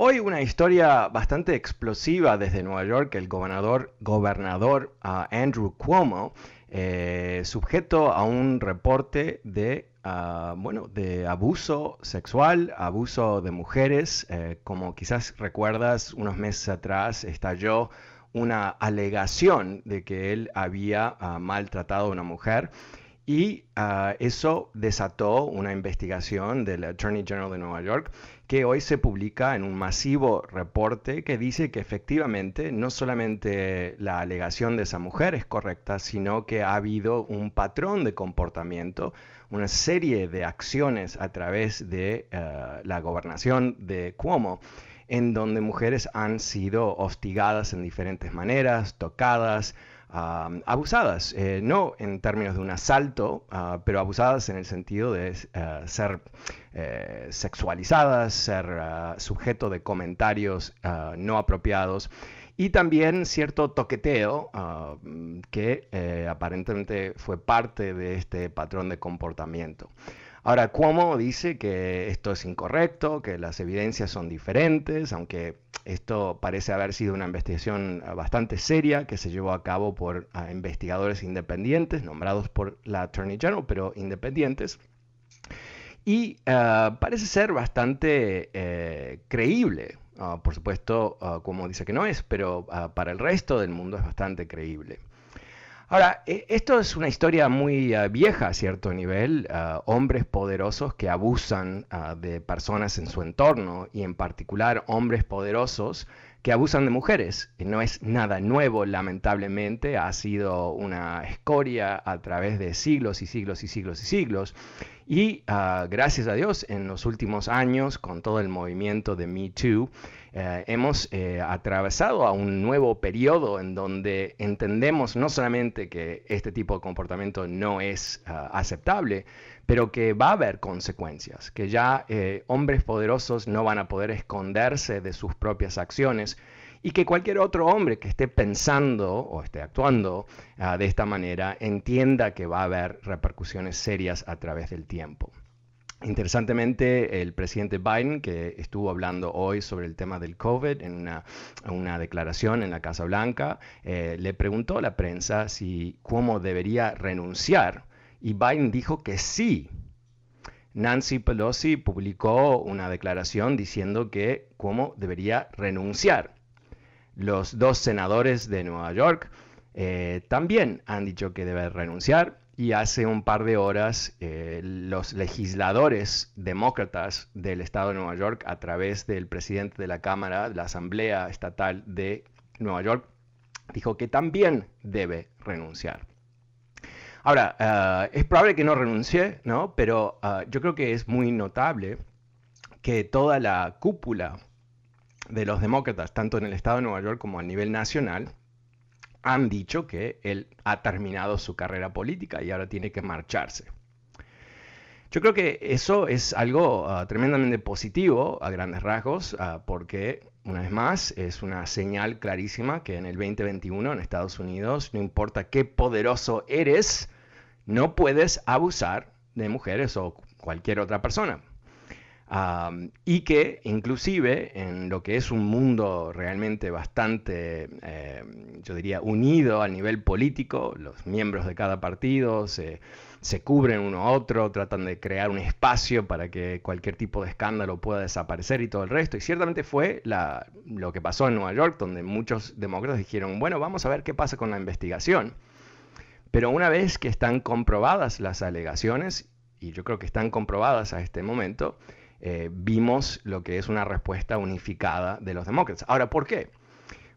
Hoy una historia bastante explosiva desde Nueva York. El gobernador, gobernador uh, Andrew Cuomo, eh, sujeto a un reporte de, uh, bueno, de abuso sexual, abuso de mujeres. Eh, como quizás recuerdas, unos meses atrás estalló una alegación de que él había uh, maltratado a una mujer. Y uh, eso desató una investigación del Attorney General de Nueva York que hoy se publica en un masivo reporte que dice que efectivamente no solamente la alegación de esa mujer es correcta, sino que ha habido un patrón de comportamiento, una serie de acciones a través de uh, la gobernación de Cuomo en donde mujeres han sido hostigadas en diferentes maneras, tocadas, Uh, abusadas, eh, no en términos de un asalto, uh, pero abusadas en el sentido de uh, ser eh, sexualizadas, ser sujeto de comentarios no apropiados y también cierto toqueteo que eh, aparentemente fue parte de este patrón de comportamiento. Ahora, Cuomo dice que esto es incorrecto, que las evidencias son diferentes, aunque esto parece haber sido una investigación ah, bastante seria que se llevó a cabo por uh, investigadores independientes, nombrados por la Attorney General, pero independientes. Y uh, parece ser bastante eh, creíble. Uh, por supuesto, como dice que no es, pero para el resto del mundo es bastante creíble. Ahora, e, esto es una historia muy uh, vieja a cierto nivel, uh, hombres poderosos que abusan uh, de personas en su entorno y en particular hombres poderosos que abusan de mujeres. No es nada nuevo, lamentablemente, ha sido una escoria a través de siglos y siglos y siglos y siglos. Y gracias a Dios, en los últimos años, con todo el movimiento de Me Too, eh, hemos eh, atravesado a un nuevo periodo en donde entendemos no solamente que este tipo de comportamiento no es uh, aceptable, pero que va a haber consecuencias, que ya eh, hombres poderosos no van a poder esconderse de sus propias acciones y que cualquier otro hombre que esté pensando o esté actuando uh, de esta manera entienda que va a haber repercusiones serias a través del tiempo. Interesantemente, el presidente Biden, que estuvo hablando hoy sobre el tema del COVID en una, una declaración en la Casa Blanca, eh, le preguntó a la prensa si Cuomo debería renunciar y Biden dijo que sí. Nancy Pelosi publicó una declaración diciendo que Cuomo debería renunciar. Los dos senadores de Nueva York eh, también han dicho que debe renunciar y hace un par de horas eh, los legisladores demócratas del estado de Nueva York, a través del presidente de la Cámara, de la Asamblea Estatal de Nueva York, dijo que también debe renunciar. Ahora, uh, es probable que no renuncie, ¿no? pero uh, yo creo que es muy notable que toda la cúpula de los demócratas, tanto en el estado de Nueva York como a nivel nacional, han dicho que él ha terminado su carrera política y ahora tiene que marcharse. Yo creo que eso es algo uh, tremendamente positivo a grandes rasgos, porque una vez más, es una señal clarísima que en el 2021 en Estados Unidos, no importa qué poderoso eres, no puedes abusar de mujeres o cualquier otra persona. Y que inclusive en lo que es un mundo realmente bastante, eh, yo diría, unido a nivel político, los miembros de cada partido se, cubren uno a otro, tratan de crear un espacio para que cualquier tipo de escándalo pueda desaparecer y todo el resto. Y ciertamente fue lo que pasó en Nueva York, donde muchos demócratas dijeron, bueno, vamos a ver qué pasa con la investigación. Pero una vez que están comprobadas las alegaciones, y yo creo que están comprobadas a este momento, eh, vimos lo que es una respuesta unificada de los demócratas. Ahora, ¿por qué?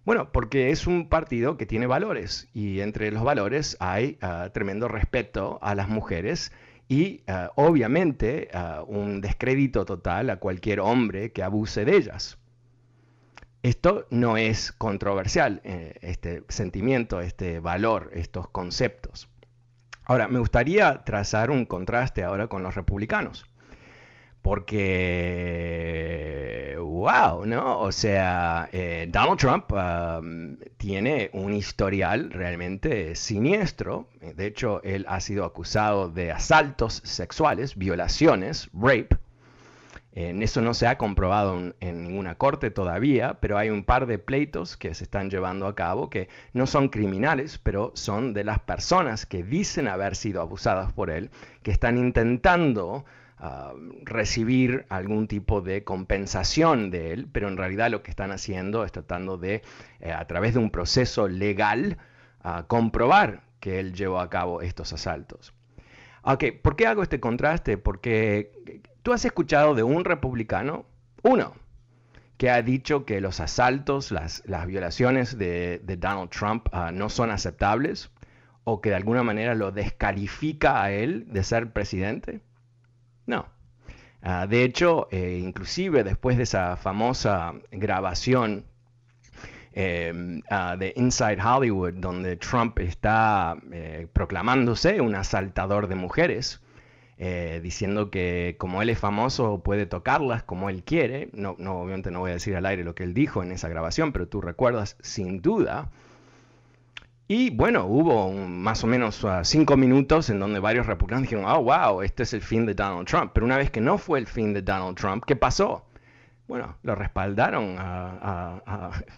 Bueno, porque es un partido que tiene valores y entre los valores hay ah, tremendo respeto a las mujeres y ah, obviamente ah, un descrédito total a cualquier hombre que abuse de ellas. Esto no es controversial, eh, este sentimiento, este valor, estos conceptos. Ahora, me gustaría trazar un contraste ahora con los republicanos porque, wow, ¿no? O sea, eh, Donald Trump um, tiene un historial realmente siniestro. De hecho, él ha sido acusado de asaltos sexuales, violaciones, rape. En eso no se ha comprobado en, ninguna corte todavía, pero hay un par de pleitos que se están llevando a cabo que no son criminales, pero son de las personas que dicen haber sido abusadas por él, que están intentando recibir algún tipo de compensación de él, pero en realidad lo que están haciendo es tratando de, eh, a través de un proceso legal, comprobar que él llevó a cabo estos asaltos. Ok, ¿por qué hago este contraste? Porque tú has escuchado de un republicano, uno, que ha dicho que los asaltos, las, violaciones de, Donald Trump ah, no son aceptables o que de alguna manera lo descalifica a él de ser presidente. No. Ah, de hecho, eh, inclusive después de esa famosa grabación em, ah, de Inside Hollywood, donde Trump está eh, proclamándose un asaltador de mujeres, eh, diciendo que como él es famoso puede tocarlas como él quiere. No, no, obviamente no voy a decir al aire lo que él dijo en esa grabación, pero tú recuerdas sin duda y bueno, hubo más o menos uh, cinco minutos en donde varios republicanos dijeron, oh, wow, este es el fin de Donald Trump. Pero una vez que no fue el fin de Donald Trump, ¿qué pasó? Bueno, lo respaldaron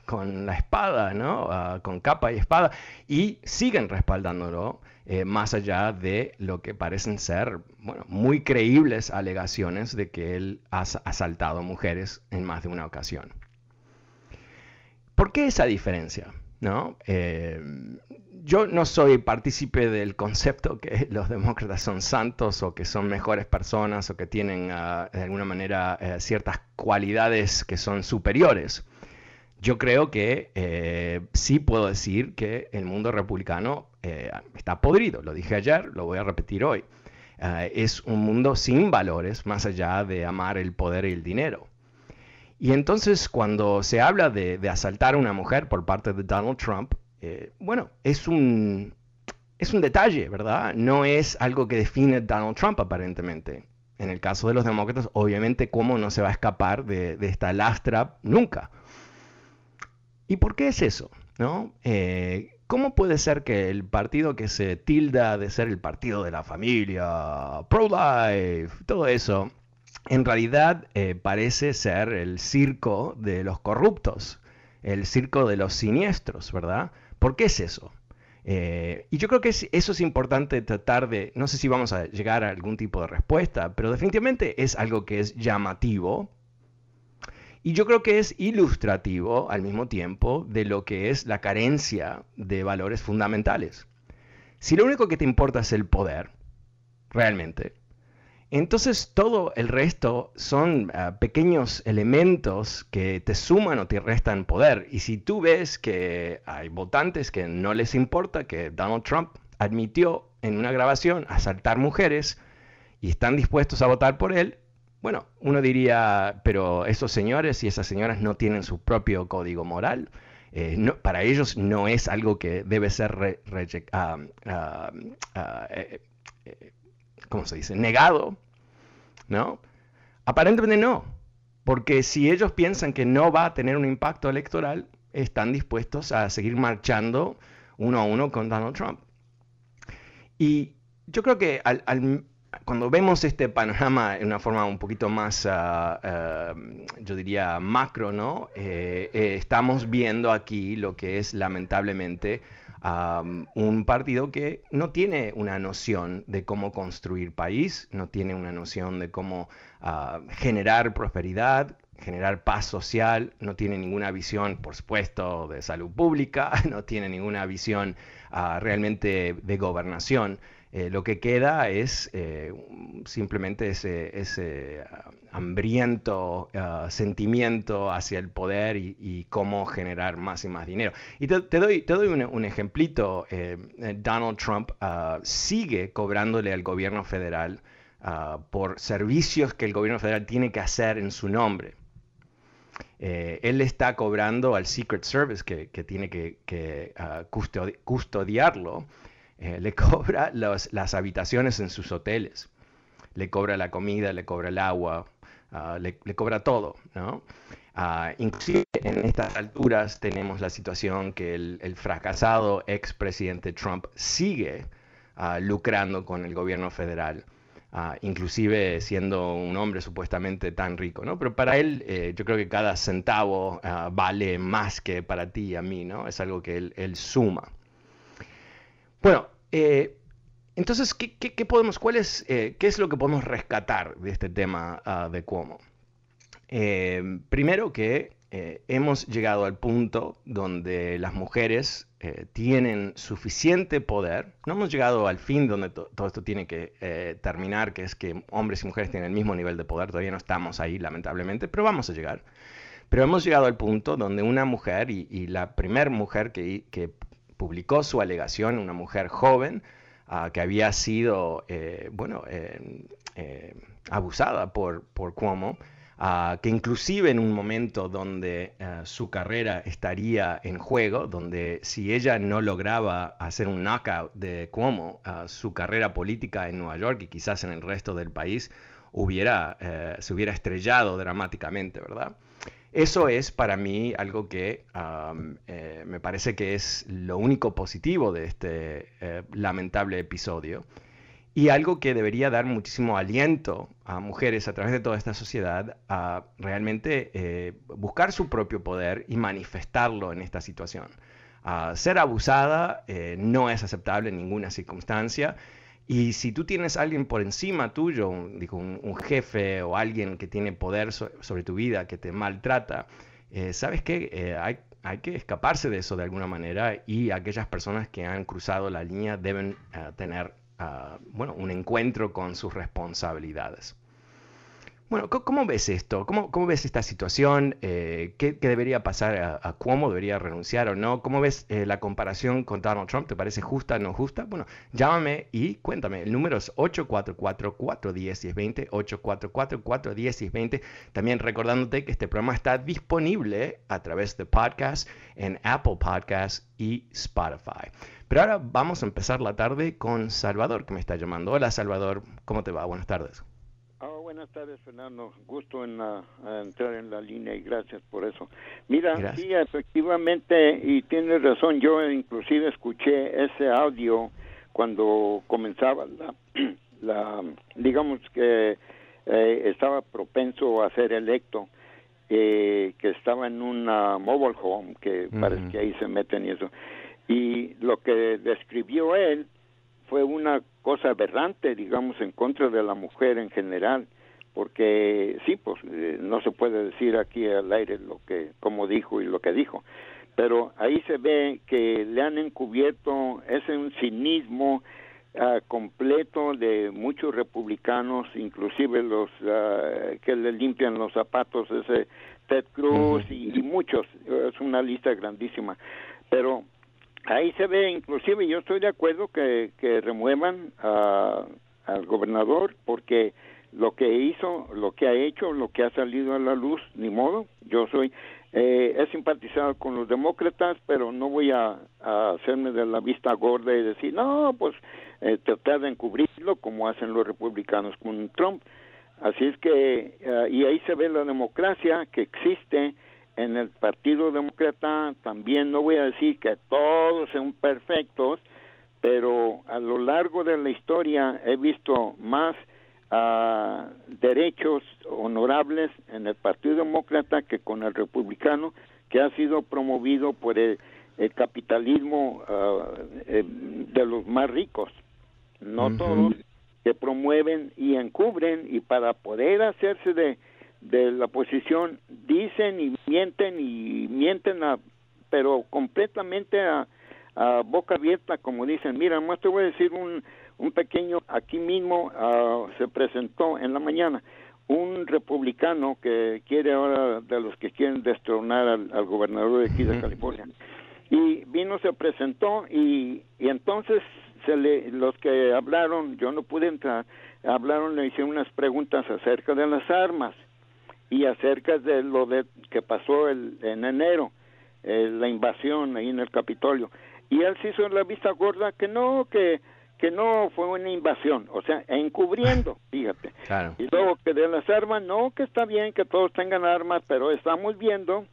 con la espada, ¿no? con capa y espada, y siguen respaldándolo, eh, más allá de lo que parecen ser, bueno, muy creíbles alegaciones de que él ha asaltado mujeres en más de una ocasión. ¿Por qué esa diferencia? ¿No? Eh, yo no soy partícipe del concepto que los demócratas son santos o que son mejores personas o que tienen ah, de alguna manera eh, ciertas cualidades que son superiores. Yo creo que eh, sí puedo decir que el mundo republicano está podrido, lo dije ayer, lo voy a repetir hoy. es un mundo sin valores más allá de amar el poder y el dinero. Y entonces cuando se habla de, asaltar a una mujer por parte de Donald Trump, eh, bueno, es un, es un detalle, ¿verdad? No es algo que define Donald Trump aparentemente. En el caso de los demócratas, obviamente, ¿cómo no se va a escapar de, esta lastra? Nunca. ¿Y por qué es eso? ¿No? Eh, ¿Cómo puede ser que el partido que se tilda de ser el partido de la familia, pro-life, todo eso, en realidad eh, parece ser el circo de los corruptos, el circo de los siniestros, ¿verdad? ¿Por qué es eso? Eh, y yo creo que eso es importante tratar de, no sé si vamos a llegar a algún tipo de respuesta, pero definitivamente es algo que es llamativo y yo creo que es ilustrativo al mismo tiempo de lo que es la carencia de valores fundamentales. Si lo único que te importa es el poder, realmente, entonces todo el resto son ah, pequeños elementos que te suman o te restan poder. Y si tú ves que hay votantes que no les importa que Donald Trump admitió en una grabación asaltar mujeres y están dispuestos a votar por él, bueno, uno diría, pero esos señores y esas señoras no tienen su propio código moral. Eh, para ellos no es algo que debe ser, eh, eh, ¿cómo se dice? Negado, ¿no? Aparentemente no. Porque si ellos piensan que no va a tener un impacto electoral, están dispuestos a seguir marchando uno a uno con Donald Trump. Y yo creo que cuando vemos este panorama en una forma un poquito más, ah, ah, yo diría, macro, ¿no? Eh, eh, estamos viendo aquí lo que es lamentablemente un partido que no tiene una noción de cómo construir país, no tiene una noción de cómo ah, generar prosperidad, generar paz social, no tiene ninguna visión, por supuesto, de salud pública, no tiene ninguna visión ah, realmente de gobernación. Eh, lo que queda es eh, simplemente ese, ah, hambriento ah, sentimiento hacia el poder y, cómo generar más y más dinero. Y te, doy, te doy un, ejemplito. Eh, Donald Trump sigue cobrándole al gobierno federal por servicios que el gobierno federal tiene que hacer en su nombre. Eh, él está cobrando al Secret Service que, tiene que, ah, custodiarlo, eh, le cobra las habitaciones en sus hoteles, le cobra la comida, le cobra el agua, ah, le, cobra todo, ¿no? Ah, inclusive en estas alturas tenemos la situación que el, el fracasado expresidente Trump sigue lucrando con el gobierno federal Ah, inclusive siendo un hombre supuestamente tan rico, ¿no? Pero para él eh, yo creo que cada centavo ah, vale más que para ti y a mí, ¿no? Es algo que él, suma. Bueno, eh, entonces, ¿qué, podemos, cuál es, eh, ¿qué es lo que podemos rescatar de este tema ah, de Cuomo? primero que hemos llegado al punto donde las mujeres eh, tienen suficiente poder. No hemos llegado al fin donde todo esto tiene que eh, terminar, que es que hombres y mujeres tienen el mismo nivel de poder. Todavía no estamos ahí, lamentablemente, pero vamos a llegar. Pero hemos llegado al punto donde una mujer, y, la primera mujer que, publicó su alegación, una mujer joven, ah, que había sido, eh, bueno, abusada por, Cuomo, Ah, que inclusive en un momento donde ah, su carrera estaría en juego, donde si ella no lograba hacer un knockout de Cuomo, uh, su carrera política en Nueva York y quizás en el resto del país eh, se hubiera estrellado dramáticamente, ¿verdad? Eso es para mí algo que eh, me parece que es lo único positivo de este eh, lamentable episodio y algo que debería dar muchísimo aliento a mujeres a través de toda esta sociedad a realmente eh, buscar su propio poder y manifestarlo en esta situación. ser abusada no es aceptable en ninguna circunstancia. Y si tú tienes a alguien por encima tuyo, un, un, jefe o alguien que tiene poder sobre tu vida, que te maltrata, eh, sabes que hay, hay, que escaparse de eso de alguna manera y aquellas personas que han cruzado la línea deben tener bueno, un encuentro con sus responsabilidades. Bueno, ¿cómo ves esto? ¿Cómo, cómo ves esta situación? Eh, ¿qué, debería pasar a, Cuomo? ¿Debería renunciar o no? ¿Cómo ves eh, la comparación con Donald Trump? ¿Te parece justa o no justa? Bueno, llámame y cuéntame. El número es 844-410-1020, 844-410-1020. También recordándote que este programa está disponible a través de podcast en Apple Podcasts y Spotify. Pero ahora vamos a empezar la tarde con Salvador, que me está llamando. Hola Salvador, ¿cómo te va? Buenas tardes. Buenas tardes, Fernando. Gusto en entrar en la línea y gracias por eso. Mira, sí, efectivamente, y tienes razón, yo inclusive escuché ese audio cuando comenzaba la, la digamos que eh, estaba propenso a ser electo, eh, que estaba en una mobile home, que parece que ahí se meten y eso y lo que describió él fue una cosa aberrante, digamos, en contra de la mujer en general, porque sí, pues eh, no se puede decir aquí al aire lo que, como dijo y lo que dijo, pero ahí se ve que le han encubierto ese un cinismo uh, completo de muchos republicanos, inclusive los uh, que le limpian los zapatos, ese Ted Cruz y, y muchos, es una lista grandísima, pero ahí se ve, inclusive yo estoy de acuerdo que, que remuevan al gobernador porque lo que hizo, lo que ha hecho, lo que ha salido a la luz, ni modo, yo soy, eh, he simpatizado con los demócratas, pero no voy a, hacerme de la vista gorda y decir, no, pues eh, tratar de encubrirlo como hacen los republicanos con Trump. Así es que, eh, y ahí se ve la democracia que existe en el Partido Demócrata. También no voy a decir que todos son perfectos, pero a lo largo de la historia he visto más uh, derechos honorables en el Partido Demócrata que con el Republicano, que ha sido promovido por el, capitalismo uh, de los más ricos. No todos que promueven y encubren y para poder hacerse de, de la posición dicen y mienten y mienten a, pero completamente a, a boca abierta como dicen mira más te voy a decir un, un pequeño aquí mismo uh, se presentó en la mañana un republicano que quiere ahora de los que quieren destronar al, gobernador de aquí de California y vino se presentó y, y entonces se le, los que hablaron, yo no pude entrar, hablaron, le hicieron unas preguntas acerca de las armas y acerca de lo de que pasó el, en enero, eh, la invasión ahí en el Capitolio. Y él se hizo la vista gorda que no, que que no fue una invasión, o sea, encubriendo, fíjate. Y luego que de las armas, no, que está bien que todos tengan armas, pero estamos viendo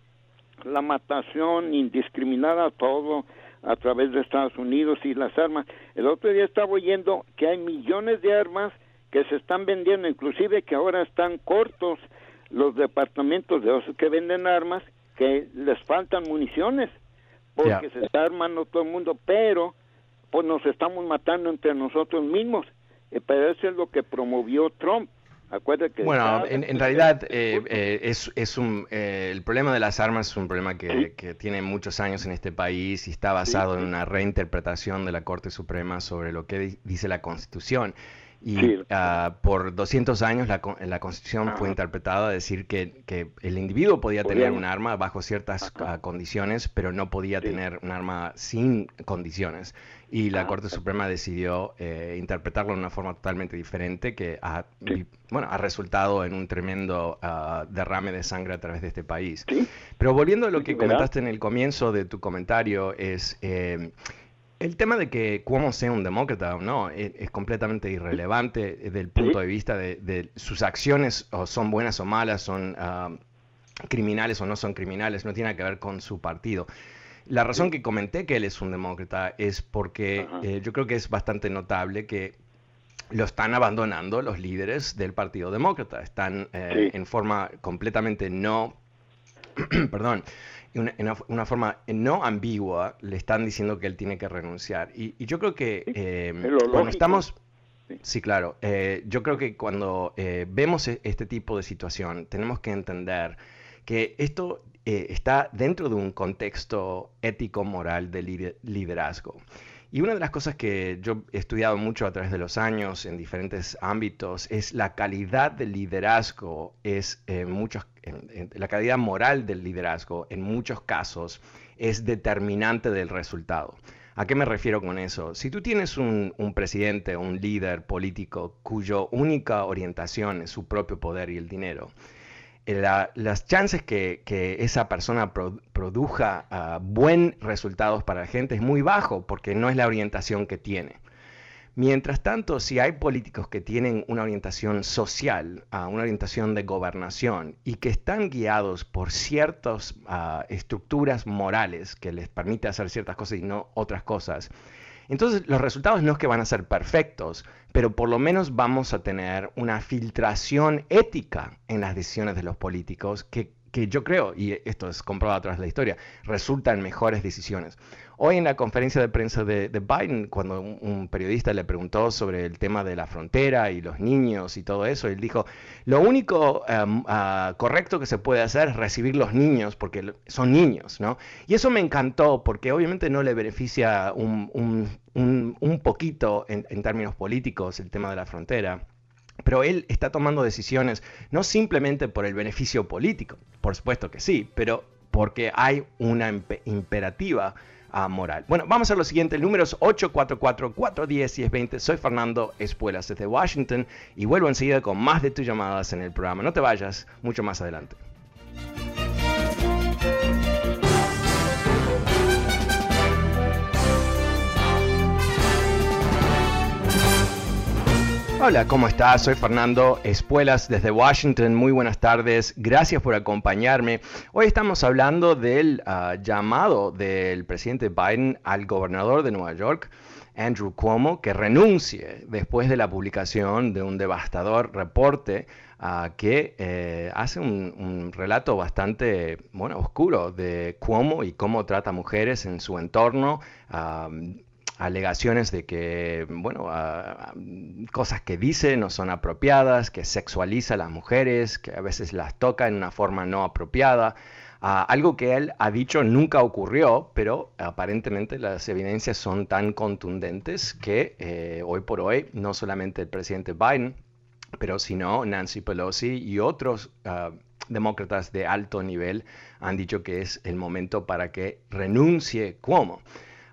la matación indiscriminada, todo, a través de Estados Unidos y las armas. El otro día estaba oyendo que hay millones de armas que se están vendiendo, inclusive que ahora están cortos los departamentos de esos que venden armas, que les faltan municiones, porque se está armando todo el mundo, pero pues nos estamos matando entre nosotros mismos. Eh, pero eso es lo que promovió Trump. Bueno, en, realidad eh, eh, es, es un, eh, el problema de las armas es un problema que, que, tiene muchos años en este país y está basado en una reinterpretación de la Corte Suprema sobre lo que dice la Constitución. Y ah, por 200 años la, la Constitución fue interpretada a decir que, que, el individuo podía tener un arma bajo ciertas ah, condiciones, pero no podía tener un arma sin condiciones. Y la ah, Corte Suprema decidió eh, interpretarlo de una forma totalmente diferente que ha, bueno, ha resultado en un tremendo derrame de sangre a través de este país. Pero volviendo a lo que comentaste en el comienzo de tu comentario, es... Eh, el tema de que Cuomo sea un demócrata o no e, es, completamente irrelevante desde el punto de vista de, sus acciones, o son buenas o malas, son ah, criminales o no son criminales, no tiene que ver con su partido. La razón que comenté que él es un demócrata es porque eh, yo creo que es bastante notable que lo están abandonando los líderes del Partido Demócrata. Están eh, en forma completamente no, perdón, una, una, forma no ambigua le están diciendo que él tiene que renunciar. Y, yo creo que eh, cuando estamos... Sí, claro. Eh, yo creo que cuando eh, vemos e, este tipo de situación, tenemos que entender que esto está dentro de un contexto ético-moral de liderazgo. Y una de las cosas que yo he estudiado mucho a través de los años en diferentes ámbitos es la calidad del liderazgo, es muchos, la calidad moral del liderazgo en muchos casos es determinante del resultado. ¿A qué me refiero con eso? Si tú tienes un, presidente, un líder político cuya única orientación es su propio poder y el dinero, eh, las chances que, esa persona produzca uh, buen resultados para la gente es muy bajo porque no es la orientación que tiene. Mientras tanto, si hay políticos que tienen una orientación social, uh, una orientación de gobernación y que están guiados por ciertas estructuras morales que les permite hacer ciertas cosas y no otras cosas, entonces los resultados no es que van a ser perfectos, pero por lo menos vamos a tener una filtración ética en las decisiones de los políticos que, yo creo, y esto es comprobado a través de la historia, resultan mejores decisiones. Hoy en la conferencia de prensa de, Biden, cuando un, periodista le preguntó sobre el tema de la frontera y los niños y todo eso, él dijo, lo único em, ah, correcto que se puede hacer es recibir los niños porque son niños, ¿no? Y eso me encantó porque obviamente no le beneficia un, un, poquito en, en términos políticos el tema de la frontera. Pero él está tomando decisiones no simplemente por el beneficio político, por supuesto que sí, pero porque hay una imperativa moral. Bueno, vamos a lo siguiente. El número es 844-410-1020. Soy Fernando Espuelas desde Washington y vuelvo enseguida con más de tus llamadas en el programa. No te vayas, mucho más adelante. Hola, ¿cómo estás? Soy Fernando Espuelas desde Washington. Muy buenas tardes. Gracias por acompañarme. Hoy estamos hablando del ah, llamado del presidente Biden al gobernador de Nueva York, Andrew Cuomo, que renuncie después de la publicación de un devastador reporte ah, que eh, hace un, relato bastante bueno, oscuro de Cuomo y cómo trata mujeres en su entorno. Ah, alegaciones de que, bueno, cosas que dice no son apropiadas, que sexualiza a las mujeres, que a veces las toca en una forma no apropiada. algo que él ha dicho nunca ocurrió, pero aparentemente las evidencias son tan contundentes que eh, hoy por hoy no solamente el presidente Biden, pero sino Nancy Pelosi y otros ah, demócratas de alto nivel han dicho que es el momento para que renuncie Cuomo.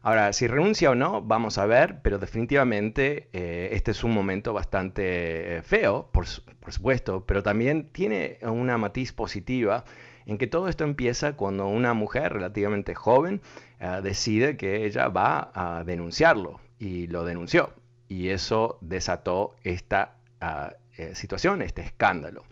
Ahora, si renuncia o no, vamos a ver, pero definitivamente eh, este es un momento bastante eh, feo, por, supuesto, pero también tiene una matiz positiva en que todo esto empieza cuando una mujer relativamente joven eh, decide que ella va a denunciarlo y lo denunció. Y eso desató esta ah, situación, este escándalo.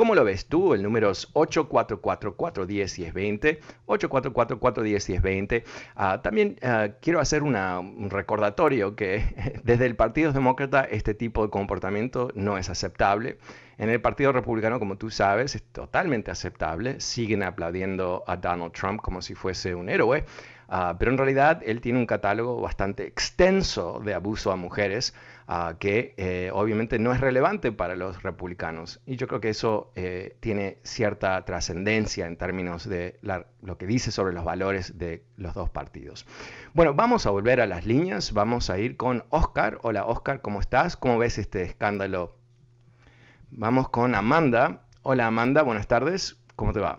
¿Cómo lo ves tú? El número es 844-410-1020, 844-410-1020. Ah, también ah, quiero hacer un recordatorio que desde el Partido Demócrata este tipo de comportamiento no es aceptable. En el Partido Republicano, como tú sabes, es totalmente aceptable. Siguen aplaudiendo a Donald Trump como si fuese un héroe. Ah, pero en realidad él tiene un catálogo bastante extenso de abuso a mujeres que eh, obviamente no es relevante para los republicanos. Y yo creo que eso eh, tiene cierta trascendencia en términos de lo que dice sobre los valores de los dos partidos. Bueno, vamos a volver a las líneas, vamos a ir con Oscar. Hola Oscar, ¿cómo estás? ¿Cómo ves este escándalo? Vamos con Amanda. Hola Amanda, buenas tardes. ¿Cómo te va?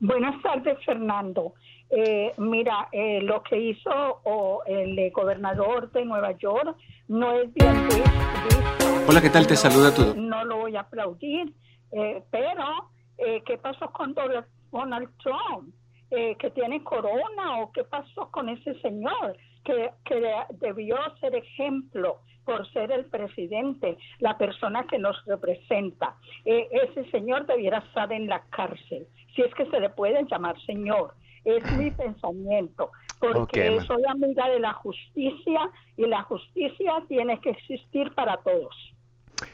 Buenas tardes, Fernando. Eh, mira, eh, lo que hizo el gobernador de Nueva York no es bien visto. Hola, ¿qué tal? Te saluda tú. No lo voy a aplaudir, eh, pero ¿qué pasó con Donald Trump? ¿Que tiene corona o qué pasó con ese señor que, que debió ser ejemplo? por ser el presidente, la persona que nos representa. ese señor debiera estar en la cárcel, si es que se le puede llamar señor es mi pensamiento, porque soy amiga de la justicia y la justicia tiene que existir para todos.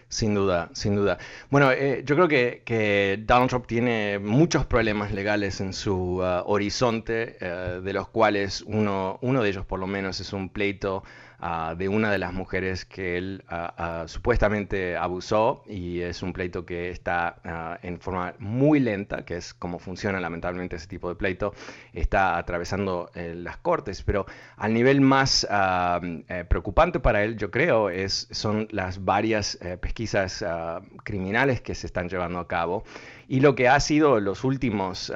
Sin duda, sin duda. Bueno, eh, yo creo que, Donald Trump tiene muchos problemas legales en su uh, horizonte, eh, de los cuales uno, uno de ellos por lo menos es un pleito de una de las mujeres que él supuestamente abusó y es un pleito que está en forma muy lenta, que es como funciona lamentablemente ese tipo de pleito, está atravesando eh, las cortes, pero al nivel más eh, preocupante para él, yo creo, es, son las varias eh, pesquisas criminales que se están llevando a cabo. Y lo que ha sido los últimos,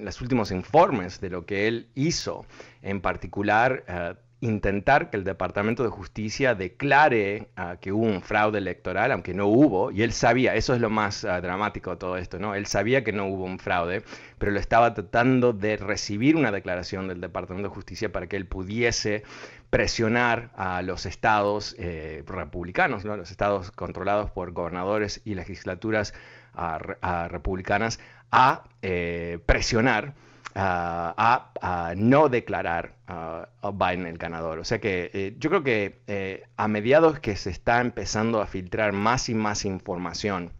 los últimos informes de lo que él hizo, en particular intentar que el Departamento de Justicia declare ah, que hubo un fraude electoral, aunque no hubo, y él sabía, eso es lo más ah, dramático de todo esto, ¿no? Él sabía que no hubo un fraude, pero lo estaba tratando de recibir una declaración del Departamento de Justicia para que él pudiese presionar a los estados eh, republicanos, ¿no? los estados controlados por gobernadores y legislaturas ah, republicanas, a eh, presionar a, no declarar a Biden el ganador. O sea que eh, yo creo que eh, a mediados que se está empezando a filtrar más y más información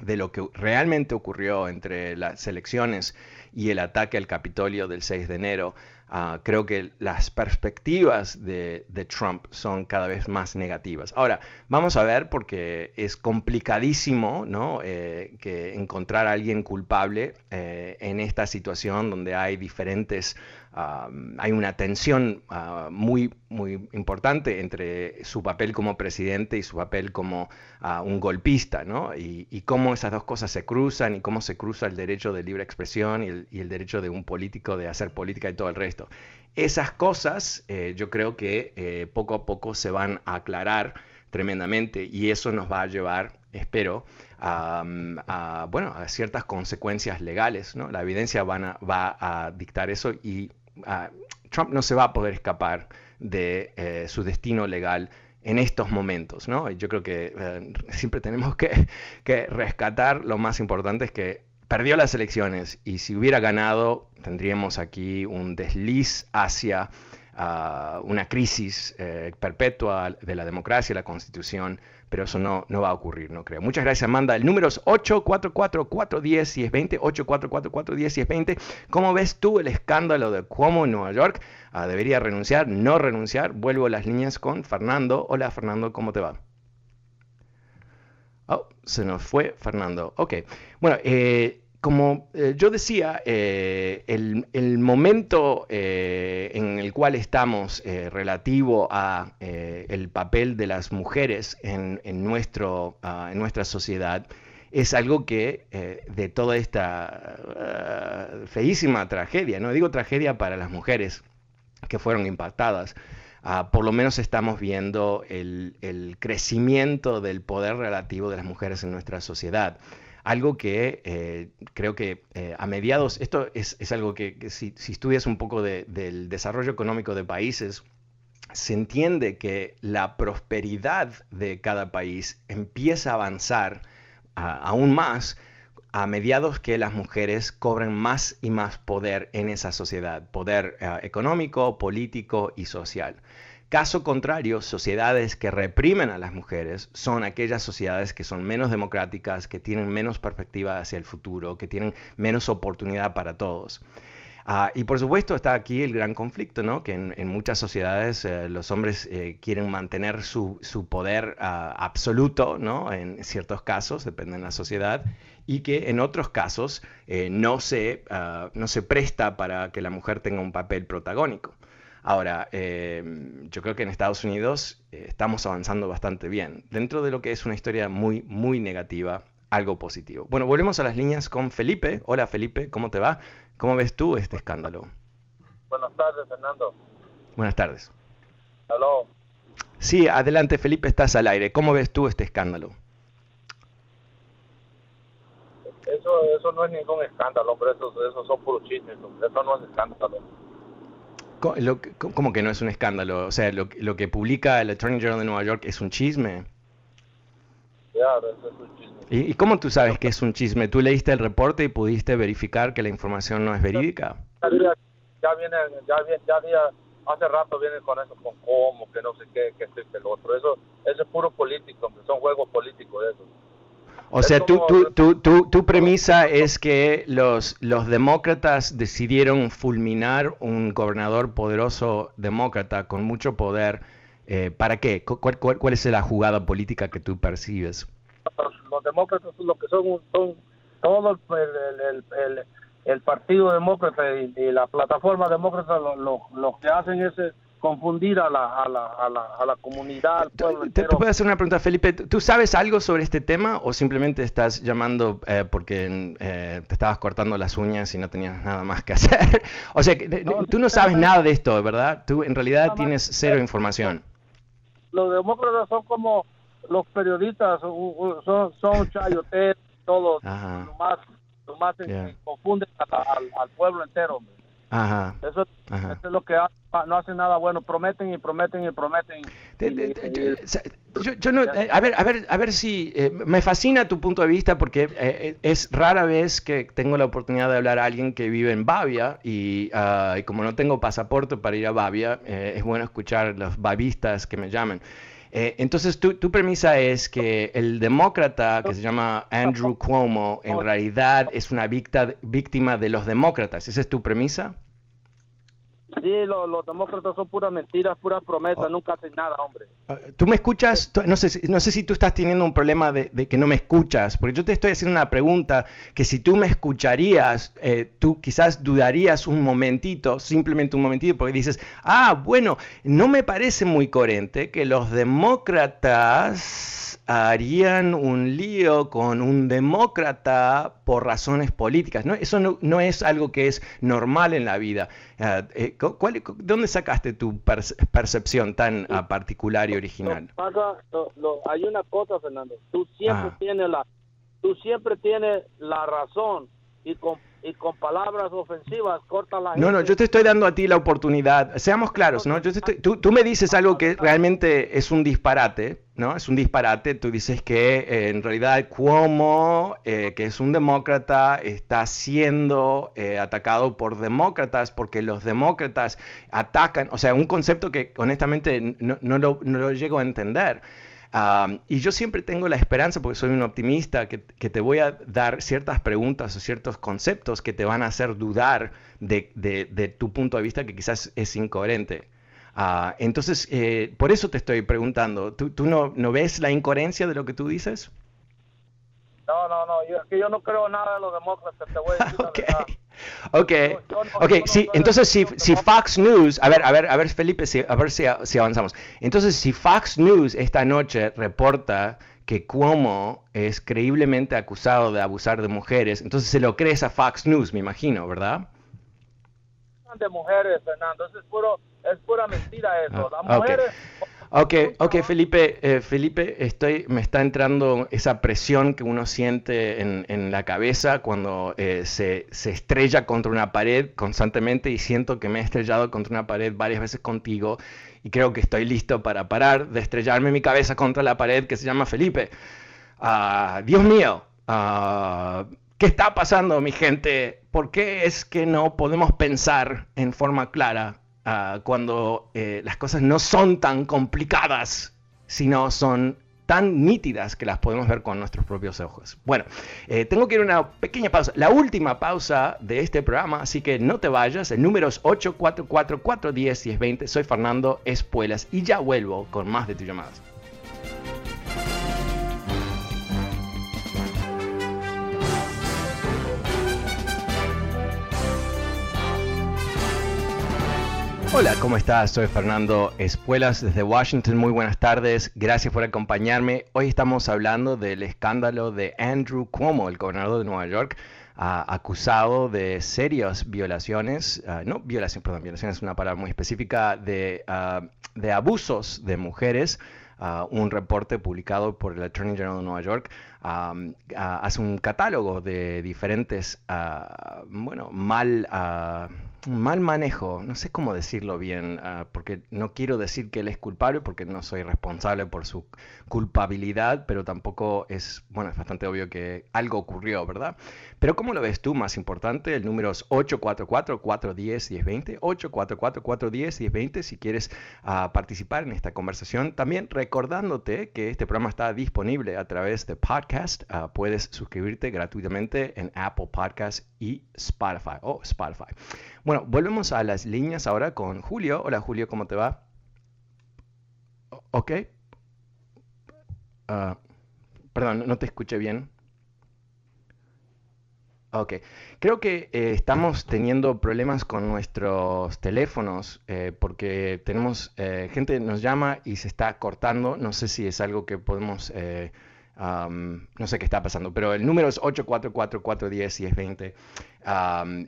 de lo que realmente ocurrió entre las elecciones y el ataque al Capitolio del 6 de enero, Ah, creo que las perspectivas de, Trump son cada vez más negativas. Ahora, vamos a ver porque es complicadísimo ¿no? Eh, que encontrar a alguien culpable eh, en esta situación donde hay diferentes hay una tensión ah, muy, muy importante entre su papel como presidente y su papel como ah, un golpista, ¿no? Y, cómo esas dos cosas se cruzan y cómo se cruza el derecho de libre expresión y el, derecho de un político de hacer política y todo el resto. Esas cosas eh, yo creo que eh, poco a poco se van a aclarar tremendamente y eso nos va a llevar, espero, a, bueno, a ciertas consecuencias legales. ¿no? La evidencia va a dictar eso y Trump no se va a poder escapar de eh, su destino legal en estos momentos, ¿no? Yo creo que eh, siempre tenemos que, que, rescatar lo más importante es que perdió las elecciones y si hubiera ganado tendríamos aquí un desliz hacia una crisis eh, perpetua de la democracia, la constitución, pero eso no, no va a ocurrir, no creo. Muchas gracias, Amanda. El número es 844-410-1020, 844-410-1020. ¿Cómo ves tú el escándalo de Cuomo en Nueva York? Uh, ¿Debería renunciar? ¿No renunciar? Vuelvo las líneas con Fernando. Hola, Fernando, ¿cómo te va? Oh, se nos fue Fernando. Ok. Bueno, eh, como eh, yo decía, eh, el, momento eh, en el cual estamos relativo a el papel de las mujeres en, nuestro, ah, en nuestra sociedad es algo que de toda esta ah, feísima tragedia, no digo tragedia para las mujeres que fueron impactadas, ah, por lo menos estamos viendo el crecimiento del poder relativo de las mujeres en nuestra sociedad algo que eh, creo que eh, a mediados, esto es, algo que, si, estudias un poco del desarrollo económico de países, se entiende que la prosperidad de cada país empieza a avanzar aún más a mediados que las mujeres cobren más y más poder en esa sociedad, poder eh, económico, político y social. Caso contrario, sociedades que reprimen a las mujeres son aquellas sociedades que son menos democráticas, que tienen menos perspectiva hacia el futuro, que tienen menos oportunidad para todos. Ah, y por supuesto está aquí el gran conflicto, ¿no? que en, muchas sociedades eh, los hombres eh, quieren mantener su, poder ah, absoluto, ¿no? en ciertos casos, depende de la sociedad, y que en otros casos eh, no, se, ah, no se presta para que la mujer tenga un papel protagónico. Ahora, em, yo creo que en Estados Unidos eh, estamos avanzando bastante bien. Dentro de lo que es una historia muy, muy negativa, algo positivo. Bueno, volvemos a las líneas con Felipe. Hola Felipe, ¿cómo te va? ¿Cómo ves tú este escándalo? Buenas tardes, Fernando. Buenas tardes. Aló. Sí, adelante Felipe, estás al aire. ¿Cómo ves tú este escándalo? Eso, eso no es ningún escándalo, hombre, eso, eso son puros chismes, eso no es escándalo. ¿Cómo que no es un escándalo? O sea, lo, lo que publica el Attorney General de Nueva York es un chisme. Ya, es un chisme. ¿Y, cómo tú sabes que es un chisme? ¿Tú leíste el reporte y pudiste verificar que la información no es verídica? Ya, viene, ya viene, ya viene, hace rato vienen con eso, con cómo, que no sé qué, que esto y que lo otro. Eso, eso es puro político, son juegos políticos eso. O sea, tu, tu, tu, tu, premisa es que los, los demócratas decidieron fulminar un gobernador poderoso demócrata con mucho poder. Eh, ¿Para qué? ¿Cuál, cuál, es la jugada política que tú percibes? Los, demócratas lo que son, son todo el, el, el, partido demócrata y, la plataforma demócrata lo, lo, lo que hacen es confundir a la, a la, a la, a la comunidad. ¿Te, puedo hacer una pregunta, Felipe? ¿Tú sabes algo sobre este tema o simplemente estás llamando eh, porque eh, te estabas cortando las uñas y no tenías nada más que hacer? o sea, tú no sabes nada de esto, ¿verdad? Tú en realidad tienes cero información. Los demócratas son como los periodistas, son, son chayotes, todos, nomás, nomás confunden al, al, pueblo entero. Ajá. Eso, es lo que no hace nada bueno. Prometen y prometen y prometen. yo, no, eh, a ver, a ver, a ver si eh, me fascina tu punto de vista porque eh, es rara vez que tengo la oportunidad de hablar a alguien que vive en Bavia y, y como no tengo pasaporte para ir a Bavia, es bueno escuchar los babistas que me llamen. entonces, tu, tu, premisa es que el demócrata que se llama Andrew Cuomo en realidad es una víctima de los demócratas. ¿Esa es tu premisa? Sí, los, demócratas son puras mentiras, puras promesas, oh. nunca hacen nada, hombre. Ah, ¿Tú me escuchas? No sé, no sé si tú estás teniendo un problema de, que no me escuchas, porque yo te estoy haciendo una pregunta que si tú me escucharías, eh, tú quizás dudarías un momentito, simplemente un momentito, porque dices, ah, bueno, no me parece muy coherente que los demócratas harían un lío con un demócrata por razones políticas. ¿no? Eso no, es algo que es normal en la vida. Uh, eh, ¿Dónde sacaste tu percepción tan uh, particular y original? hay una cosa, Fernando. Tú siempre, ah. tienes la, tú siempre tienes la razón y con y con palabras ofensivas corta la No, no, yo te estoy dando a ti la oportunidad. Seamos claros, ¿no? Yo tú, tú, me dices algo que realmente es un disparate, ¿no? Es un disparate. Tú dices que eh, en realidad Cuomo, eh, que es un demócrata, está siendo eh, atacado por demócratas porque los demócratas atacan, o sea, un concepto que honestamente no, no, lo, no lo llego a entender y yo siempre tengo la esperanza, porque soy un optimista, que, te voy a dar ciertas preguntas o ciertos conceptos que te van a hacer dudar de, tu punto de vista que quizás es incoherente. Ah, entonces, eh, por eso te estoy preguntando, ¿tú, no, no, ves la incoherencia de lo que tú dices? No, no, no, yo, es que yo no creo nada de los demócratas, te voy a decir la Ok, ok, sí, entonces si, si Fox News, a ver, a ver, a ver Felipe, si, a ver si, si avanzamos. Entonces si Fox News esta noche reporta que Cuomo es creíblemente acusado de abusar de mujeres, entonces se lo crees a Fox News, me imagino, ¿verdad? De mujeres, Fernando, eso es, puro, es pura mentira eso. Ah, Las mujeres... Ok, ok, Felipe, eh, Felipe, estoy, me está entrando esa presión que uno siente en, la cabeza cuando eh, se, estrella contra una pared constantemente y siento que me he estrellado contra una pared varias veces contigo y creo que estoy listo para parar de estrellarme mi cabeza contra la pared que se llama Felipe. Ah, Dios mío, ah, ¿qué está pasando, mi gente? ¿Por qué es que no podemos pensar en forma clara Ah, cuando eh, las cosas no son tan complicadas, sino son tan nítidas que las podemos ver con nuestros propios ojos. Bueno, eh, tengo que ir a una pequeña pausa, la última pausa de este programa, así que no te vayas. El número es 844 y 1020 Soy Fernando Espuelas y ya vuelvo con más de tus llamadas. Hola, ¿cómo estás? Soy Fernando Espuelas desde Washington. Muy buenas tardes. Gracias por acompañarme. Hoy estamos hablando del escándalo de Andrew Cuomo, el gobernador de Nueva York, ah, acusado de serias violaciones, uh, no violación, perdón, violación es una palabra muy específica, de, ah, de abusos de mujeres. un reporte publicado por el Attorney General de Nueva York hace un catálogo de diferentes, bueno, mal mal manejo, no sé cómo decirlo bien, ah, porque no quiero decir que él es culpable porque no soy responsable por su culpabilidad, pero tampoco es, bueno, es bastante obvio que algo ocurrió, ¿verdad? Pero ¿cómo lo ves tú? Más importante, el número es 844-410-1020, 844-410-1020 si quieres uh, participar en esta conversación. También recordándote que este programa está disponible a través de podcast, uh, puedes suscribirte gratuitamente en Apple Podcast y Spotify. Oh, Spotify. Bueno, volvemos a las líneas ahora con Julio. Hola Julio, ¿cómo te va? Ok. Ah, perdón, no te escuché bien. Ok, creo que eh, estamos teniendo problemas con nuestros teléfonos eh, porque tenemos, eh, gente nos llama y se está cortando, no sé si es algo que podemos no sé qué está pasando, pero el número es 844-410-1020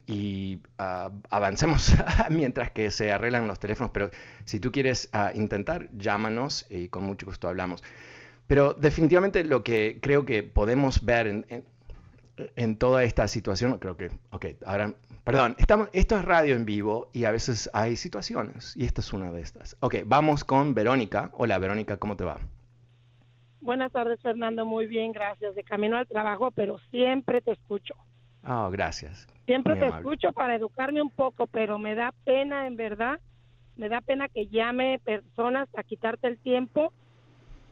y uh, avancemos mientras que se arreglan los teléfonos, pero si tú quieres ah, intentar, llámanos y con mucho gusto hablamos. Pero definitivamente lo que creo que podemos ver en, en, toda esta situación, creo que, ok, ahora, perdón, estamos, esto es radio en vivo y a veces hay situaciones y esta es una de estas. Ok, vamos con Verónica. Hola Verónica, ¿cómo te va? Buenas tardes, Fernando. Muy bien, gracias. De camino al trabajo, pero siempre te escucho. Oh, gracias. Siempre te escucho para educarme un poco, pero me da pena, en verdad, me da pena que llame personas a quitarte el tiempo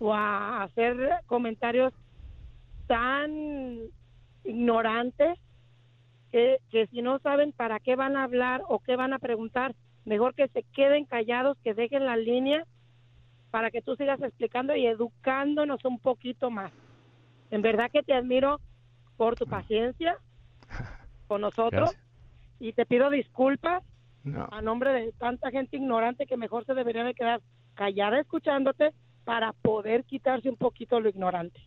o a hacer comentarios tan ignorantes que, que si no saben para qué van a hablar o qué van a preguntar, mejor que se queden callados, que dejen la línea para que tú sigas explicando y educándonos un poquito más. En verdad que te admiro por tu paciencia con nosotros y te pido disculpas a nombre de tanta gente ignorante que mejor se debería de quedar callada escuchándote para poder quitarse un poquito lo ignorante.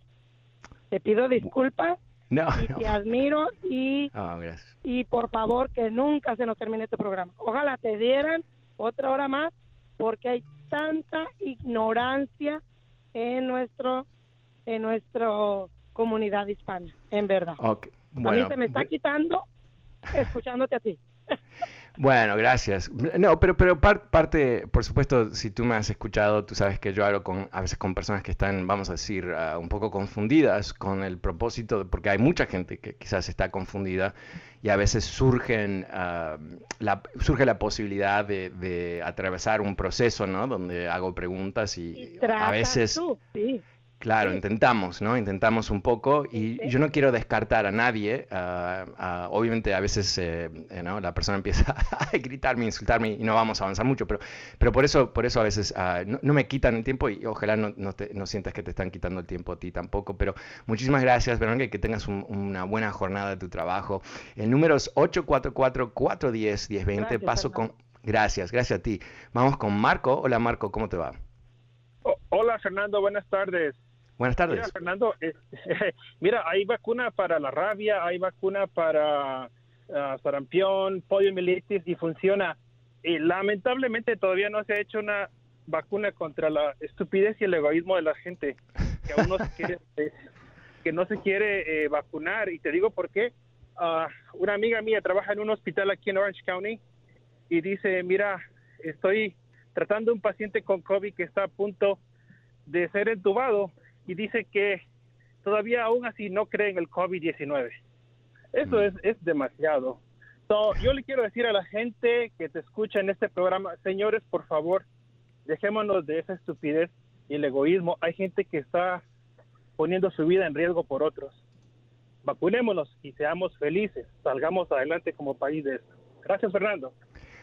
Te pido disculpas y te admiro y, oh, y por favor que nunca se nos termine este programa. Ojalá te dieran otra hora más porque hay tanta ignorancia en nuestro en nuestra comunidad hispana, en verdad. A mí se me está quitando escuchándote a ti. Bueno, gracias. No, pero, pero parte, por supuesto, si tú me has escuchado, tú sabes que yo hablo con, a veces con personas que están, vamos a decir, ah, un poco confundidas con el propósito, porque hay mucha gente que quizás está confundida y a veces surgen, la, surge la posibilidad de, atravesar un proceso, ¿no? Donde hago preguntas y, a veces... sí. Claro, intentamos, ¿no? Intentamos un poco y yo no quiero descartar a nadie. Obviamente a veces eh, eh, ¿no? la persona empieza a gritarme, insultarme y no vamos a avanzar mucho, pero, pero por, eso, por eso a veces ah, no, me quitan el tiempo y ojalá no, no, te, no, sientas que te están quitando el tiempo a ti tampoco. Pero muchísimas gracias, Verónica, que tengas una buena jornada de tu trabajo. El número es 844-410-1020. Paso con... Gracias, gracias a ti. Vamos con Marco. Hola Marco, ¿cómo te va? hola Fernando, buenas tardes. Buenas tardes. Mira, Fernando, mira, hay vacuna para la rabia, hay vacuna para uh, sarampión, poliomielitis y funciona. Y lamentablemente todavía no se ha hecho una vacuna contra la estupidez y el egoísmo de la gente que aún no se quiere, eh, que no se quiere eh, vacunar. Y te digo por qué. Uh, una amiga mía trabaja en un hospital aquí en Orange County y dice, mira, estoy tratando un paciente con COVID que está a punto de ser entubado y dice que todavía aún así no cree en el COVID-19. Eso mm. es, es demasiado. yo le quiero decir a la gente que te escucha en este programa, señores, por favor, dejémonos de esa estupidez y el egoísmo. Hay gente que está poniendo su vida en riesgo por otros. Vacunémonos y seamos felices. Salgamos adelante como país de esto. Gracias, Fernando.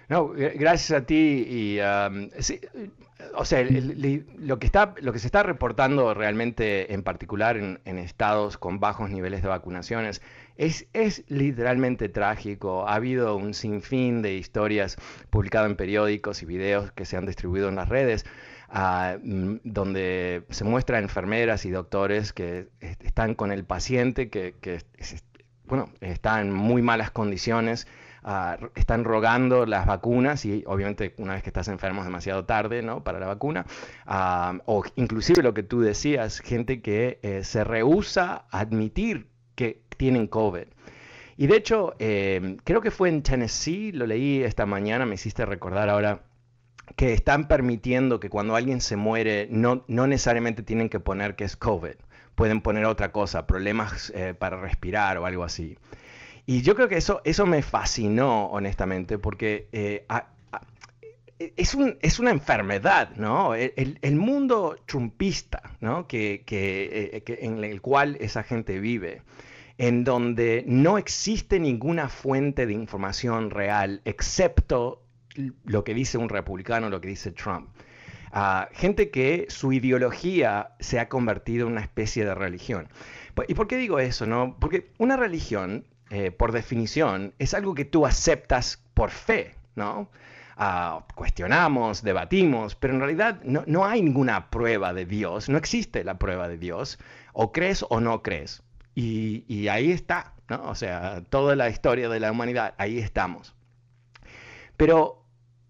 No, gracias a ti y um, o sea, lo que está, lo que se está reportando realmente, en particular en, estados con bajos niveles de vacunaciones, es, es, literalmente trágico. Ha habido un sinfín de historias publicadas en periódicos y videos que se han distribuido en las redes. Mm, donde se muestra enfermeras y doctores que están con el paciente que bueno, está en muy malas condiciones están rogando las vacunas y obviamente una vez que estás enfermo es demasiado tarde ¿no? para la vacuna, o inclusive lo que tú decías, gente que eh, se rehúsa a admitir que tienen COVID. Y de hecho, em, creo que fue en Tennessee, lo leí esta mañana, me hiciste recordar ahora que están permitiendo que cuando alguien se muere no, no necesariamente tienen que poner que es COVID, pueden poner otra cosa, problemas eh, para respirar o algo así. Y yo creo que eso, eso me fascinó, honestamente, porque eh, es, un, es, una enfermedad, ¿no? El, mundo trumpista, ¿no? Que, eh, que, en el cual esa gente vive, en donde no existe ninguna fuente de información real, excepto lo que dice un republicano, lo que dice Trump. gente que su ideología se ha convertido en una especie de religión. ¿Y por qué digo eso? No? Porque una religión eh, por definición, es algo que tú aceptas por fe, ¿no? Ah, cuestionamos, debatimos, pero en realidad no, hay ninguna prueba de Dios, no existe la prueba de Dios, o crees o no crees. Y, ahí está, ¿no? O sea, toda la historia de la humanidad, ahí estamos. Pero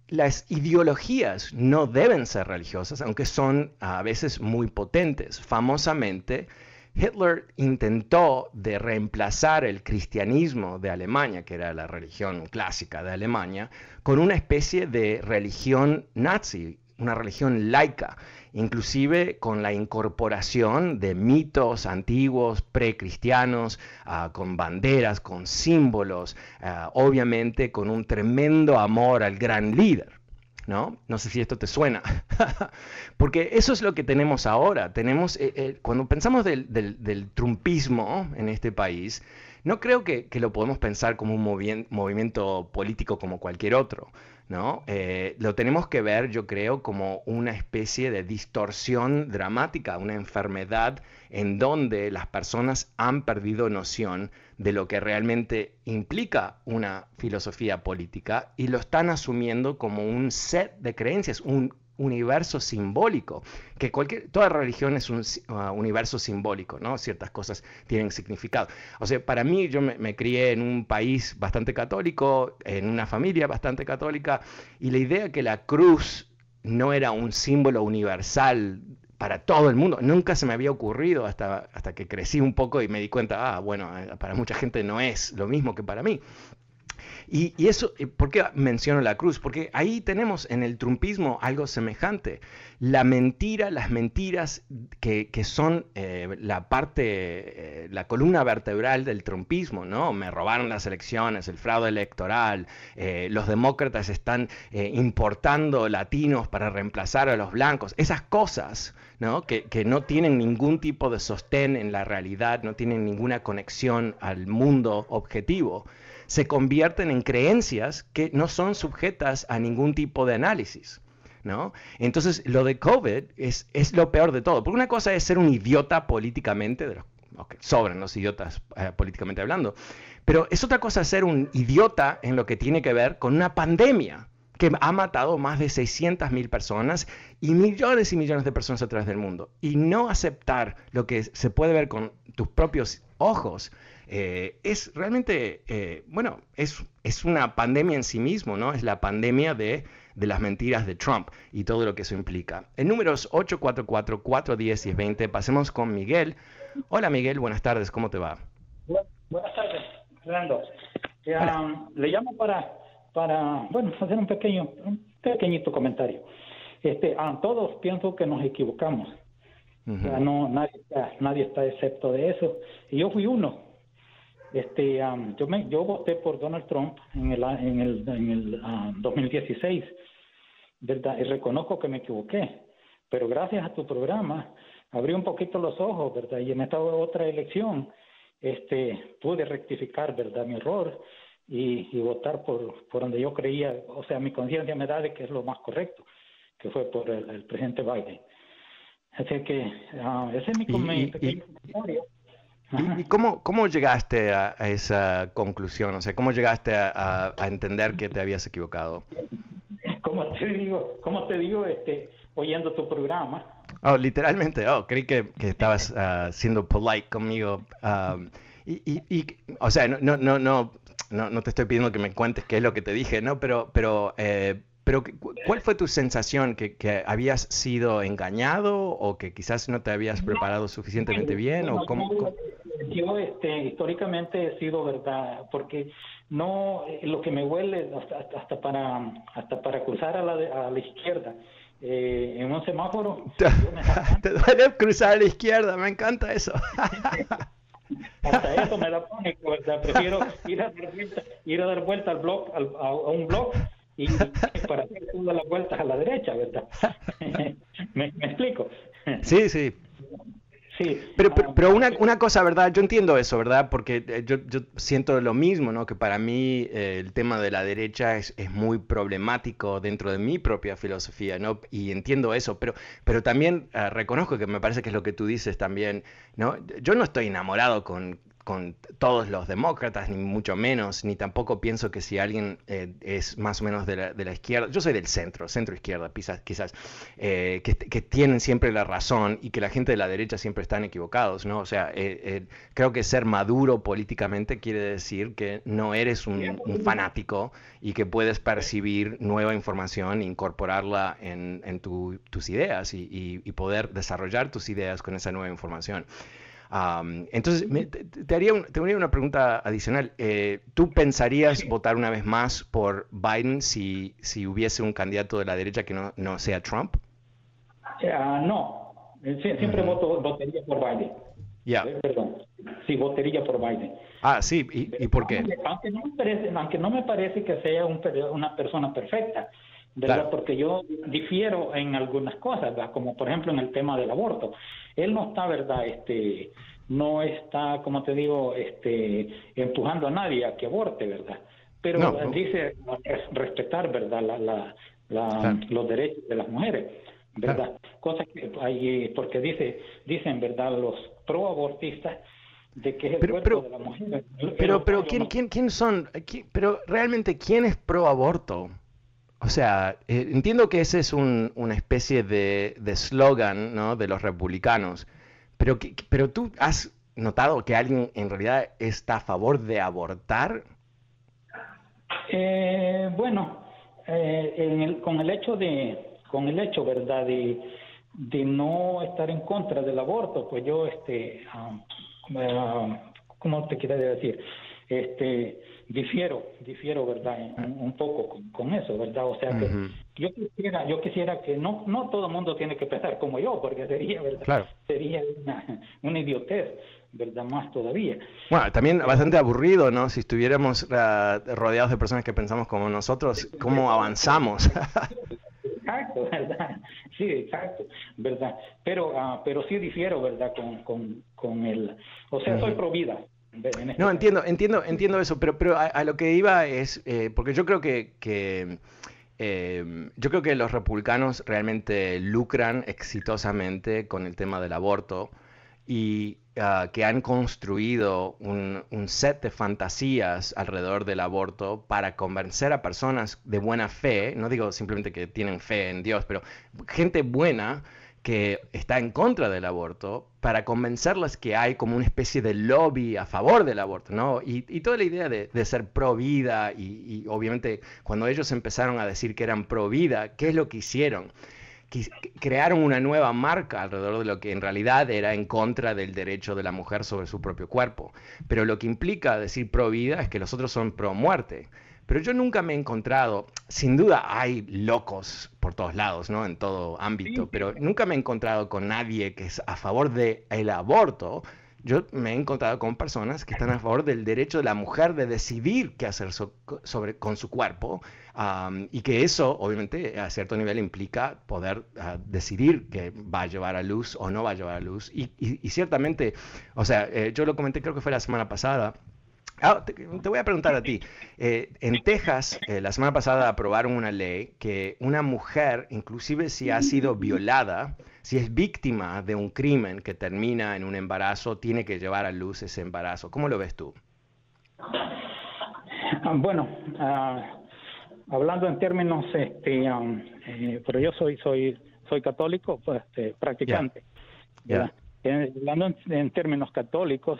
las ideologías no deben ser religiosas, aunque son a veces muy potentes. Famosamente, Hitler intentó de reemplazar el cristianismo de Alemania, que era la religión clásica de Alemania, con una especie de religión nazi, una religión laica, inclusive con la incorporación de mitos antiguos, precristianos, uh, con banderas, con símbolos, ah, obviamente con un tremendo amor al gran líder. ¿No? No sé si esto te suena, porque eso es lo que tenemos ahora. Tenemos, eh, eh, cuando pensamos del, del, trumpismo en este país, no creo que, lo podemos pensar como un movimiento político como cualquier otro. ¿no? Eh, lo tenemos que ver, yo creo, como una especie de distorsión dramática, una enfermedad en donde las personas han perdido noción de lo que realmente implica una filosofía política y lo están asumiendo como un set de creencias, un universo simbólico, que cualquier, toda religión es un uh, universo simbólico, ¿no? Ciertas cosas tienen significado. O sea, para mí yo me, crié en un país bastante católico, en una familia bastante católica, y la idea que la cruz no era un símbolo universal para todo el mundo. Nunca se me había ocurrido hasta, hasta que crecí un poco y me di cuenta, ah, bueno, eh, para mucha gente no es lo mismo que para mí. Y, eso, ¿por qué menciono la cruz? Porque ahí tenemos en el trumpismo algo semejante. La mentira, las mentiras que, son eh, la parte, eh, la columna vertebral del trumpismo, ¿no? Me robaron las elecciones, el fraude electoral, eh, los demócratas están importando latinos para reemplazar a los blancos, esas cosas, ¿no? Que, que no tienen ningún tipo de sostén en la realidad, no tienen ninguna conexión al mundo objetivo se convierten en creencias que no son sujetas a ningún tipo de análisis. ¿no? Entonces, lo de COVID es, es lo peor de todo. Porque una cosa es ser un idiota políticamente, de los, sobran los idiotas eh, políticamente hablando, pero es otra cosa ser un idiota en lo que tiene que ver con una pandemia que ha matado más de 600 mil personas y millones y millones de personas a través del mundo. Y no aceptar lo que se puede ver con tus propios ojos eh, es realmente, eh, bueno, es, es una pandemia en sí mismo, ¿no? Es la pandemia de, de las mentiras de Trump y todo lo que eso implica. El número es 844-410 y 20. Pasemos con Miguel. Hola Miguel, buenas tardes, ¿cómo te va? buenas tardes, Fernando. Um, le llamo para, para, bueno, hacer un pequeño, un pequeñito comentario. Este, a todos pienso que nos equivocamos. No, nadie, nadie está excepto de eso. Y yo fui uno este, yo, me, yo voté por Donald Trump en el, en el, en el 2016, ¿verdad? Y reconozco que me equivoqué, pero gracias a tu programa abrí un poquito los ojos, ¿verdad? Y en esta otra elección este, pude rectificar, ¿verdad? Mi error y, y votar por, por donde yo creía, o sea, mi conciencia me da de que es lo más correcto, que fue por el, presidente Biden. Así que uh, ese es mi comentario. ¿Y, cómo, cómo, llegaste a, esa conclusión? O sea, ¿cómo llegaste a, entender que te habías equivocado? ¿Cómo te digo? ¿Cómo te digo? Este, oyendo tu programa. Oh, literalmente. Oh, creí que, que estabas ah, siendo polite conmigo. Ah, y, y, o sea, no, no, no, no, no, te estoy pidiendo que me cuentes qué es lo que te dije, ¿no? Pero, pero eh, pero, ¿cuál fue tu sensación? ¿Que, ¿Que, habías sido engañado o que quizás no te habías preparado suficientemente bien? o cómo, Yo este, históricamente he sido verdad, porque no eh, lo que me huele hasta, hasta para hasta para cruzar a la, a la izquierda eh, en un semáforo. Te, duele cruzar a la izquierda, me encanta eso. hasta eso me da pánico, ¿verdad? Prefiero ir a dar vuelta, ir a dar vuelta al blog, a, a un blog y para hacer todas las vueltas a la derecha, ¿verdad? ¿Me, explico? Sí, sí. Sí. Pero, pero, ah, una, una, cosa, ¿verdad? Yo entiendo eso, ¿verdad? Porque eh, yo, yo siento lo mismo, ¿no? Que para mí eh, el tema de la derecha es, es, muy problemático dentro de mi propia filosofía, ¿no? Y entiendo eso, pero, pero también ah, reconozco que me parece que es lo que tú dices también, ¿no? Yo no estoy enamorado con, con todos los demócratas, ni mucho menos, ni tampoco pienso que si alguien eh, es más o menos de la, de la, izquierda, yo soy del centro, centro izquierda, quizás, quizás eh, que, que, tienen siempre la razón y que la gente de la derecha siempre están equivocados, ¿no? O sea, eh, creo que ser maduro políticamente quiere decir que no eres un, fanático y que puedes percibir nueva información e incorporarla en, en tus ideas y, y poder desarrollar tus ideas con esa nueva información entonces, te, haría te haría una pregunta adicional. Eh, ¿Tú pensarías votar una vez más por Biden si, si hubiese un candidato de la derecha que no, no sea Trump? Ah, no, siempre voto, votaría por Biden. Ya. Eh, perdón, sí, votaría por Biden. Ah, sí, ¿y, por qué? Aunque, no me parece, aunque no me parece que sea un, una persona perfecta, ¿verdad? Porque yo difiero en algunas cosas, ¿verdad? como por ejemplo en el tema del aborto. Él no está, ¿verdad? Este, no está, como te digo, este, empujando a nadie a que aborte, ¿verdad? Pero dice respetar, ¿verdad? La, la, Los derechos de las mujeres, ¿verdad? Cosas que hay, porque dice, dicen, ¿verdad? Los proabortistas de que es el pero, pero, de la mujer. Pero, pero, ¿quién, quién, quién son? pero realmente, ¿quién es pro aborto? O sea, eh, entiendo que ese es un, una especie de eslogan ¿no? de los republicanos, pero, pero tú has notado que alguien en realidad está a favor de abortar. Eh, bueno, eh, con el hecho de, con el hecho, verdad, de, de no estar en contra del aborto, pues yo, este, um, uh, ¿cómo te quiero decir? este, difiero, difiero, ¿verdad? Un, poco con, eso, ¿verdad? O sea que yo quisiera, yo quisiera que no, no todo el mundo tiene que pensar como yo, porque sería, ¿verdad? Sería una, una idiotez. ¿verdad? Más todavía. Bueno, también bastante aburrido, ¿no? Si estuviéramos eh, rodeados de personas que pensamos como nosotros, ¿cómo avanzamos? exacto, ¿verdad? Sí, exacto, ¿verdad? Pero, uh, pero sí difiero, ¿verdad? Con, con, con el... O sea, soy pro vida, este no, entiendo, entiendo, entiendo eso, pero, pero a, lo que iba es, eh, porque yo creo que, que eh, yo creo que los republicanos realmente lucran exitosamente con el tema del aborto y ah, que han construido un, un, set de fantasías alrededor del aborto para convencer a personas de buena fe, no digo simplemente que tienen fe en Dios, pero gente buena que está en contra del aborto para convencerlas que hay como una especie de lobby a favor del aborto, ¿no? Y, toda la idea de, ser pro vida y, obviamente cuando ellos empezaron a decir que eran pro vida, ¿qué es lo que hicieron? crearon una nueva marca alrededor de lo que en realidad era en contra del derecho de la mujer sobre su propio cuerpo. Pero lo que implica decir pro vida es que los otros son pro muerte. Pero yo nunca me he encontrado, sin duda hay locos por todos lados, ¿no? En todo ámbito, pero nunca me he encontrado con nadie que es a favor del el aborto. Yo me he encontrado con personas que están a favor del derecho de la mujer de decidir qué hacer sobre, con su cuerpo y que eso, obviamente, a cierto nivel implica poder ah, decidir que va a llevar a luz o no va a llevar a luz. Y, ciertamente, o sea, eh, yo lo comenté creo que fue la semana pasada, Ah, te, voy a preguntar a ti. Eh, en Texas, eh, la semana pasada aprobaron una ley que una mujer, inclusive si ha sido violada, si es víctima de un crimen que termina en un embarazo, tiene que llevar a luz ese embarazo. ¿Cómo lo ves tú? Ah, bueno, ah, hablando en términos, este, um, eh, pero yo soy soy soy católico, pues, este, practicante. hablando en, términos católicos,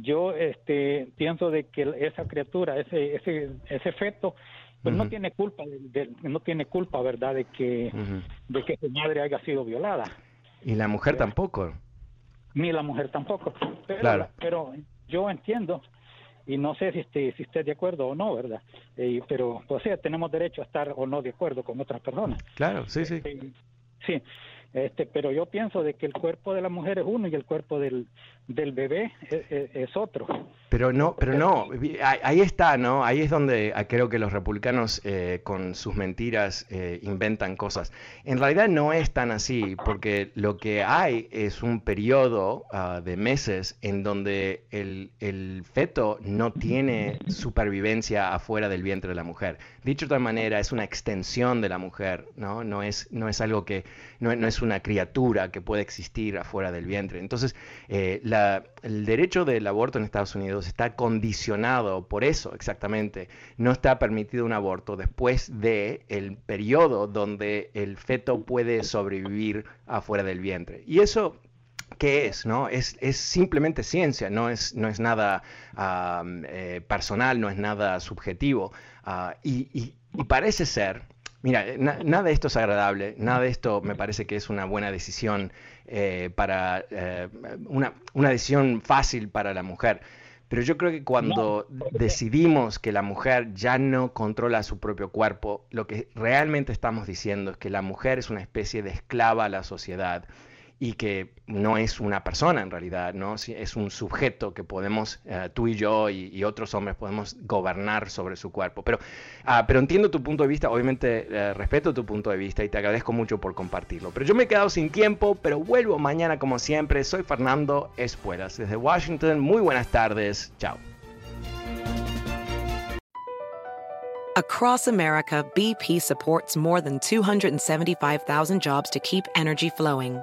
yo este, pienso de que esa criatura, ese, ese, ese feto, pues no tiene culpa, de, no tiene culpa, ¿verdad?, de que, de que su madre haya sido violada. Y la mujer tampoco. Ni la mujer tampoco. Pero, claro. pero yo entiendo, y no sé si esté, si esté de acuerdo o no, ¿verdad? Eh, pero, pues sí, tenemos derecho a estar o no de acuerdo con otras personas. Claro, sí, sí. Este, sí, este, pero yo pienso de que el cuerpo de la mujer es uno y el cuerpo del, del bebé es, otro. Pero no, pero no, ahí está, ¿no? Ahí es donde ah, creo que los republicanos eh, con sus mentiras eh, inventan cosas. En realidad no es tan así, porque lo que hay es un periodo ah, de meses en donde el, el, feto no tiene supervivencia afuera del vientre de la mujer. Dicho de otra manera, es una extensión de la mujer, ¿no? No es, no es algo que, no, no es una criatura que puede existir afuera del vientre. Entonces, eh, la el derecho del aborto en Estados Unidos está condicionado por eso exactamente. No está permitido un aborto después de el periodo donde el feto puede sobrevivir afuera del vientre. Y eso ¿qué es? ¿no? Es, es, simplemente ciencia, no es, no es nada eh, personal, no es nada subjetivo. Ah, y, parece ser, mira, nada de esto es agradable, nada de esto me parece que es una buena decisión eh, para eh, una, una, decisión fácil para la mujer. Pero yo creo que cuando decidimos que la mujer ya no controla su propio cuerpo, lo que realmente estamos diciendo es que la mujer es una especie de esclava a la sociedad y que no es una persona en realidad, ¿no? es un sujeto que podemos, eh, tú y yo y, otros hombres podemos gobernar sobre su cuerpo. Pero, ah, pero entiendo tu punto de vista, obviamente eh, respeto tu punto de vista y te agradezco mucho por compartirlo. Pero yo me he quedado sin tiempo, pero vuelvo mañana como siempre. Soy Fernando Espuelas desde Washington. Muy buenas tardes. Chao. Across America, BP supports more than 275,000 jobs to keep energy flowing.